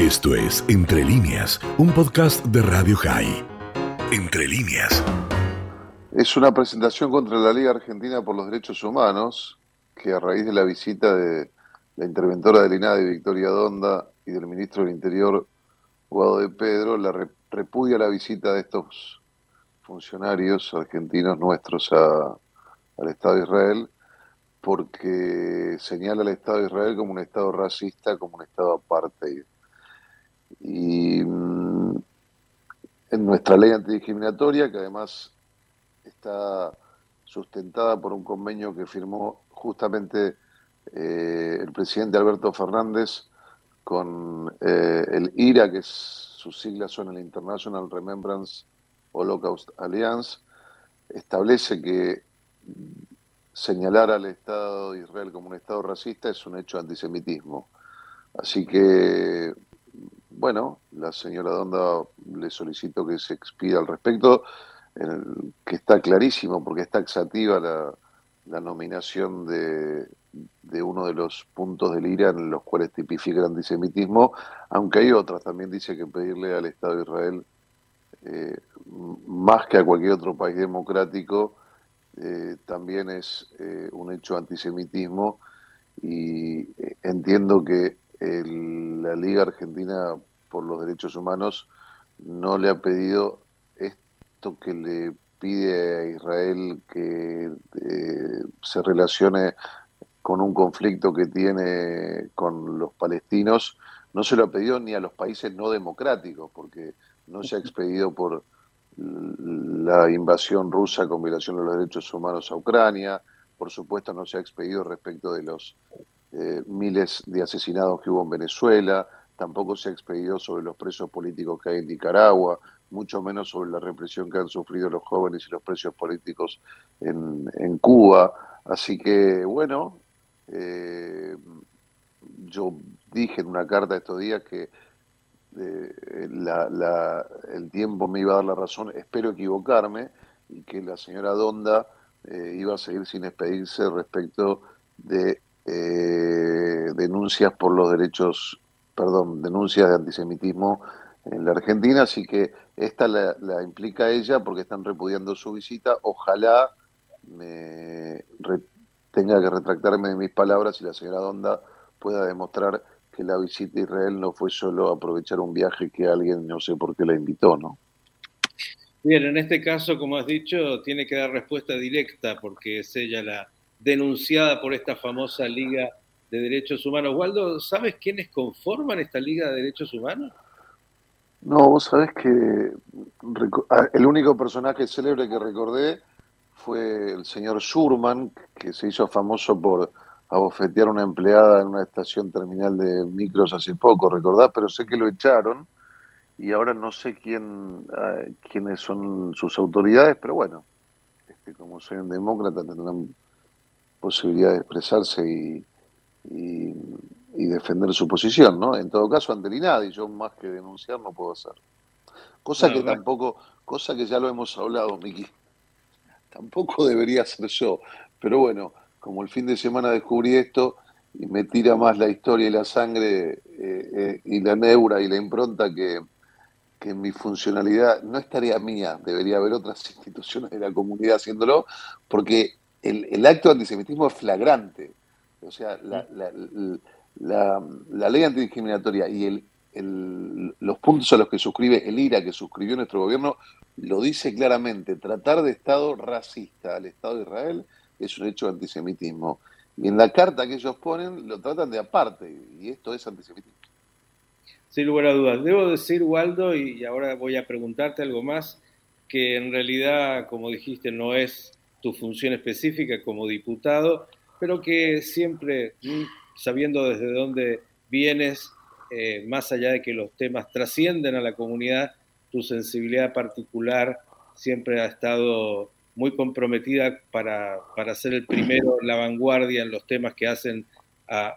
Esto es Entre líneas, un podcast de Radio High. Entre líneas. Es una presentación contra la Liga Argentina por los Derechos Humanos que a raíz de la visita de la interventora del INADI, Victoria Donda, y del ministro del Interior, Guado de Pedro, la repudia la visita de estos funcionarios argentinos nuestros al Estado de Israel, porque señala al Estado de Israel como un Estado racista, como un Estado aparte. Y mm, en nuestra ley antidiscriminatoria, que además está sustentada por un convenio que firmó justamente eh, el presidente Alberto Fernández con eh, el IRA, que sus siglas son el International Remembrance Holocaust Alliance, establece que señalar al Estado de Israel como un Estado racista es un hecho de antisemitismo. Así que, bueno, la señora Donda le solicito que se expida al respecto, que está clarísimo porque está taxativa la, la nominación de, de, uno de los puntos del IRA en los cuales tipifica el antisemitismo, aunque hay otras, también dice que pedirle al Estado de Israel, eh, más que a cualquier otro país democrático, eh, también es eh, un hecho antisemitismo y entiendo que la Liga Argentina por los Derechos Humanos no le ha pedido esto que le pide a Israel que eh, se relacione con un conflicto que tiene con los palestinos, no se lo ha pedido ni a los países no democráticos, porque no se ha expedido por la invasión rusa con violación de los derechos humanos a Ucrania, por supuesto no se ha expedido respecto de los eh, miles de asesinados que hubo en Venezuela, tampoco se ha expedido sobre los presos políticos que hay en Nicaragua, mucho menos sobre la represión que han sufrido los jóvenes y los presos políticos en, Cuba. Así que, bueno, eh, yo dije en una carta estos días que eh, el tiempo me iba a dar la razón, espero equivocarme, y que la señora Donda eh, iba a seguir sin expedirse respecto de denuncias por los derechos, perdón, denuncias de antisemitismo en la Argentina, así que esta la, la implica ella porque están repudiando su visita. Ojalá me tenga que retractarme de mis palabras y la señora Donda pueda demostrar que la visita a Israel no fue solo aprovechar un viaje que alguien no sé por qué la invitó, ¿no? Bien, en este caso, como has dicho, tiene que dar respuesta directa porque es ella la denunciada por esta famosa Liga de Derechos Humanos. Waldo, ¿sabes quiénes conforman esta Liga de Derechos Humanos? No, vos sabés que ah, el único personaje célebre que recordé fue el señor Schurman, que se hizo famoso por abofetear a una empleada en una estación terminal de micros hace poco, ¿recordás? Pero sé que lo echaron y ahora no sé quién ah, quiénes son sus autoridades, pero bueno, este, como soy un demócrata tendrán posibilidad de expresarse y, y y defender su posición, ¿no? En todo caso, ante INADI, yo más que denunciar no puedo hacer. Cosa que tampoco, cosa que ya lo hemos hablado, Miki, tampoco debería ser yo. Pero bueno, como el fin de semana descubrí esto y me tira más la historia y la sangre eh, eh, y la neura y la impronta que, que mi funcionalidad no es tarea mía, debería haber otras instituciones de la comunidad haciéndolo, porque el, el acto de antisemitismo es flagrante. O sea, la, la, la, ley antidiscriminatoria y el, los puntos a los que suscribe el IRA, que suscribió nuestro gobierno, lo dice claramente. Tratar de Estado racista al Estado de Israel es un hecho de antisemitismo. Y en la carta que ellos ponen lo tratan de aparte, y esto es antisemitismo. Sin lugar a dudas. Debo decir, Waldo, y ahora voy a preguntarte algo más, que en realidad, como dijiste, no es tu función específica como diputado, pero que siempre sabiendo desde dónde vienes, eh, más allá de que los temas trascienden a la comunidad, tu sensibilidad particular siempre ha estado muy comprometida para, ser el primero en la vanguardia en los temas que hacen a,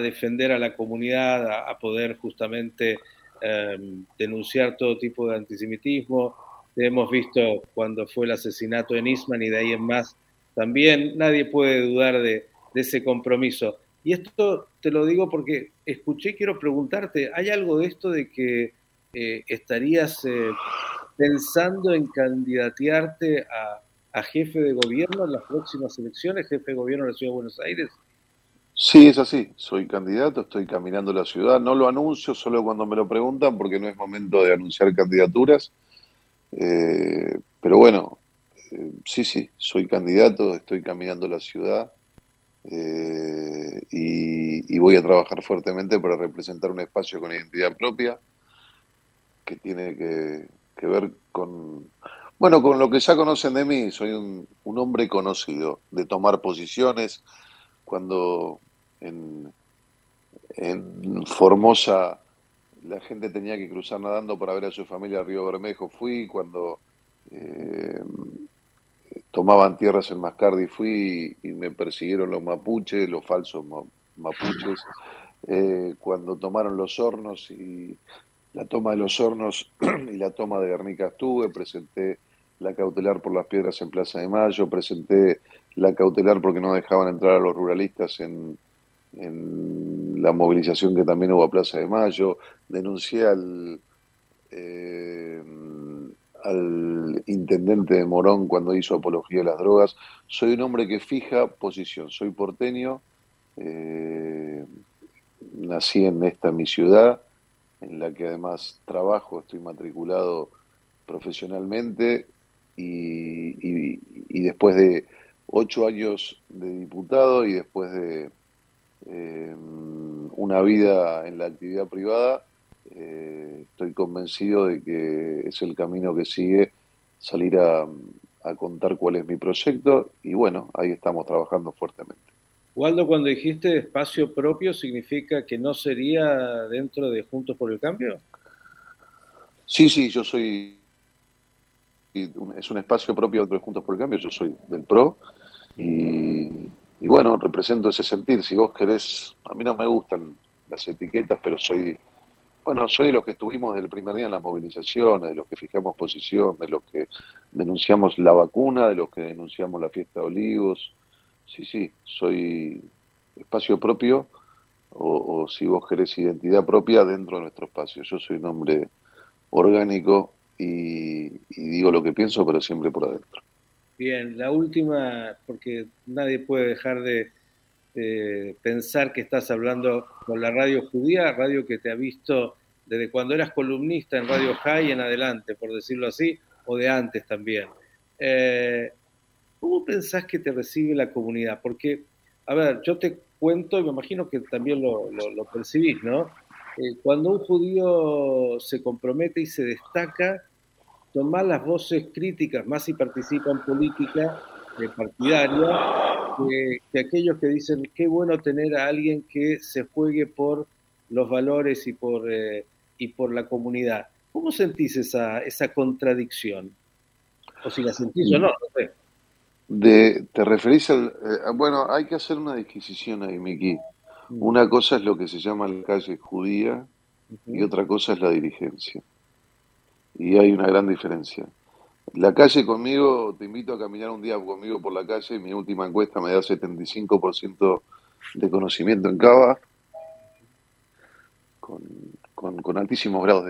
defender a la comunidad, a, poder justamente em, denunciar todo tipo de antisemitismo. Hemos visto cuando fue el asesinato en Isman y de ahí en más también. Nadie puede dudar de ese compromiso. Y esto te lo digo porque escuché, quiero preguntarte, ¿hay algo de esto de que eh, estarías eh, pensando en candidatearte a, a, jefe de gobierno en las próximas elecciones, jefe de gobierno de la Ciudad de Buenos Aires? Sí, es así. Soy candidato, estoy caminando la ciudad. No lo anuncio solo cuando me lo preguntan porque no es momento de anunciar candidaturas. Eh, pero bueno, sí, sí, soy candidato, estoy caminando la ciudad eh, y, voy a trabajar fuertemente para representar un espacio con identidad propia que tiene que, ver con, bueno, con lo que ya conocen de mí. Soy un, hombre conocido de tomar posiciones cuando en, Formosa la gente tenía que cruzar nadando para ver a su familia al Río Bermejo. Fui cuando eh, tomaban tierras en Mascardi, fui y, me persiguieron los mapuches, los falsos mapuches. Eh, cuando tomaron los hornos y la toma de los hornos y la toma de Guernica estuve, presenté la cautelar por las piedras en Plaza de Mayo, presenté la cautelar porque no dejaban entrar a los ruralistas en, en la movilización que también hubo a Plaza de Mayo, denuncié al, eh, al intendente de Morón cuando hizo apología de las drogas. Soy un hombre que fija posición, soy porteño, eh, nací en esta mi ciudad, en la que además trabajo, estoy matriculado profesionalmente y después de ocho años de diputado y después de eh, una vida en la actividad privada, eh, estoy convencido de que es el camino que sigue salir a, contar cuál es mi proyecto y bueno, ahí estamos trabajando fuertemente. Waldo, cuando dijiste espacio propio, ¿significa que no sería dentro de Juntos por el Cambio? Sí, sí, yo soy, es un espacio propio dentro de Juntos por el Cambio, yo soy del PRO y, y bueno, represento ese sentir. Si vos querés, a mí no me gustan las etiquetas, pero soy, bueno, soy de los que estuvimos desde el primer día en las movilizaciones, de los que fijamos posición, de los que denunciamos la vacuna, de los que denunciamos la fiesta de olivos. Sí, sí, soy espacio propio o, si vos querés identidad propia dentro de nuestro espacio. Yo soy un hombre orgánico y digo lo que pienso, pero siempre por adentro. Bien, la última, porque nadie puede dejar de, pensar que estás hablando con la radio judía, radio que te ha visto desde cuando eras columnista en Radio High en adelante, por decirlo así, o de antes también. Eh, ¿Cómo pensás que te recibe la comunidad? Porque, a ver, yo te cuento y me imagino que también lo, percibís, ¿no? Eh, cuando un judío se compromete y se destaca, tomar las voces críticas más si participa en política partidaria que, aquellos que dicen qué bueno tener a alguien que se juegue por los valores y por, eh, y por la comunidad. ¿Cómo sentís esa, esa contradicción? O si la sentís o no, no sé. De, ¿Te referís al...? Eh, bueno, hay que hacer una disquisición ahí, Miki. Mm. Una cosa es lo que se llama la calle judía y otra cosa es la dirigencia y hay una gran diferencia. La calle conmigo, te invito a caminar un día conmigo por la calle, mi última encuesta me da 75% de conocimiento en Cava, con, con, altísimos grados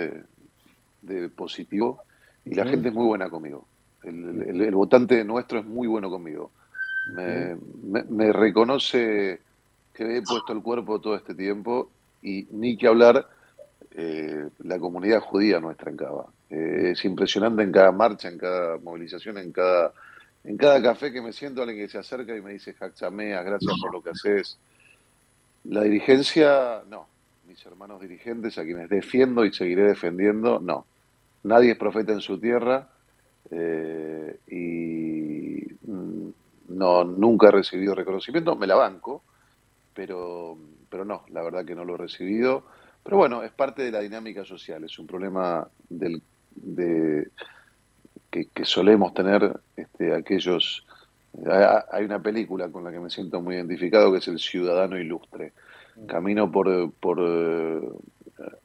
de, positivo, y la gente es muy buena conmigo. El, votante nuestro es muy bueno conmigo. Me, me, reconoce que he puesto el cuerpo todo este tiempo y ni que hablar eh, la comunidad judía nuestra en Cava. Eh, es impresionante en cada marcha, en cada movilización, en cada, en cada café que me siento, alguien que se acerca y me dice, Jaxamea, gracias por lo que haces. La dirigencia, no. Mis hermanos dirigentes, a quienes defiendo y seguiré defendiendo, no. Nadie es profeta en su tierra eh, y mm, no, nunca he recibido reconocimiento. Me la banco, pero, pero no, la verdad que no lo he recibido. Pero bueno, es parte de la dinámica social, es un problema del de, que, solemos tener este, aquellos... Hay una película con la que me siento muy identificado que es El Ciudadano Ilustre. Mm. Camino por, por eh,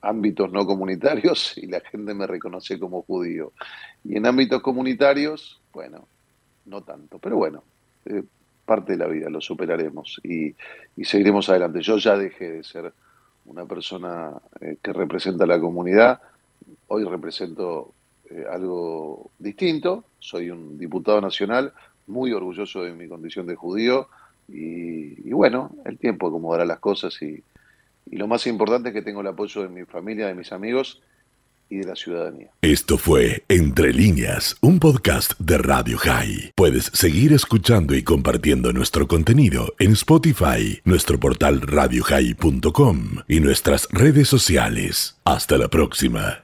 ámbitos no comunitarios y la gente me reconoce como judío. Y en ámbitos comunitarios, bueno, no tanto. Pero bueno, eh, parte de la vida, lo superaremos y, seguiremos adelante. Yo ya dejé de ser una persona eh, que representa a la comunidad, hoy represento eh, algo distinto, soy un diputado nacional, muy orgulloso de mi condición de judío y, bueno, el tiempo acomodará las cosas y, y lo más importante es que tengo el apoyo de mi familia, de mis amigos y de la ciudadanía. Esto fue Entre líneas, un podcast de Radio High. Puedes seguir escuchando y compartiendo nuestro contenido en Spotify, nuestro portal radiohigh.com y nuestras redes sociales. Hasta la próxima.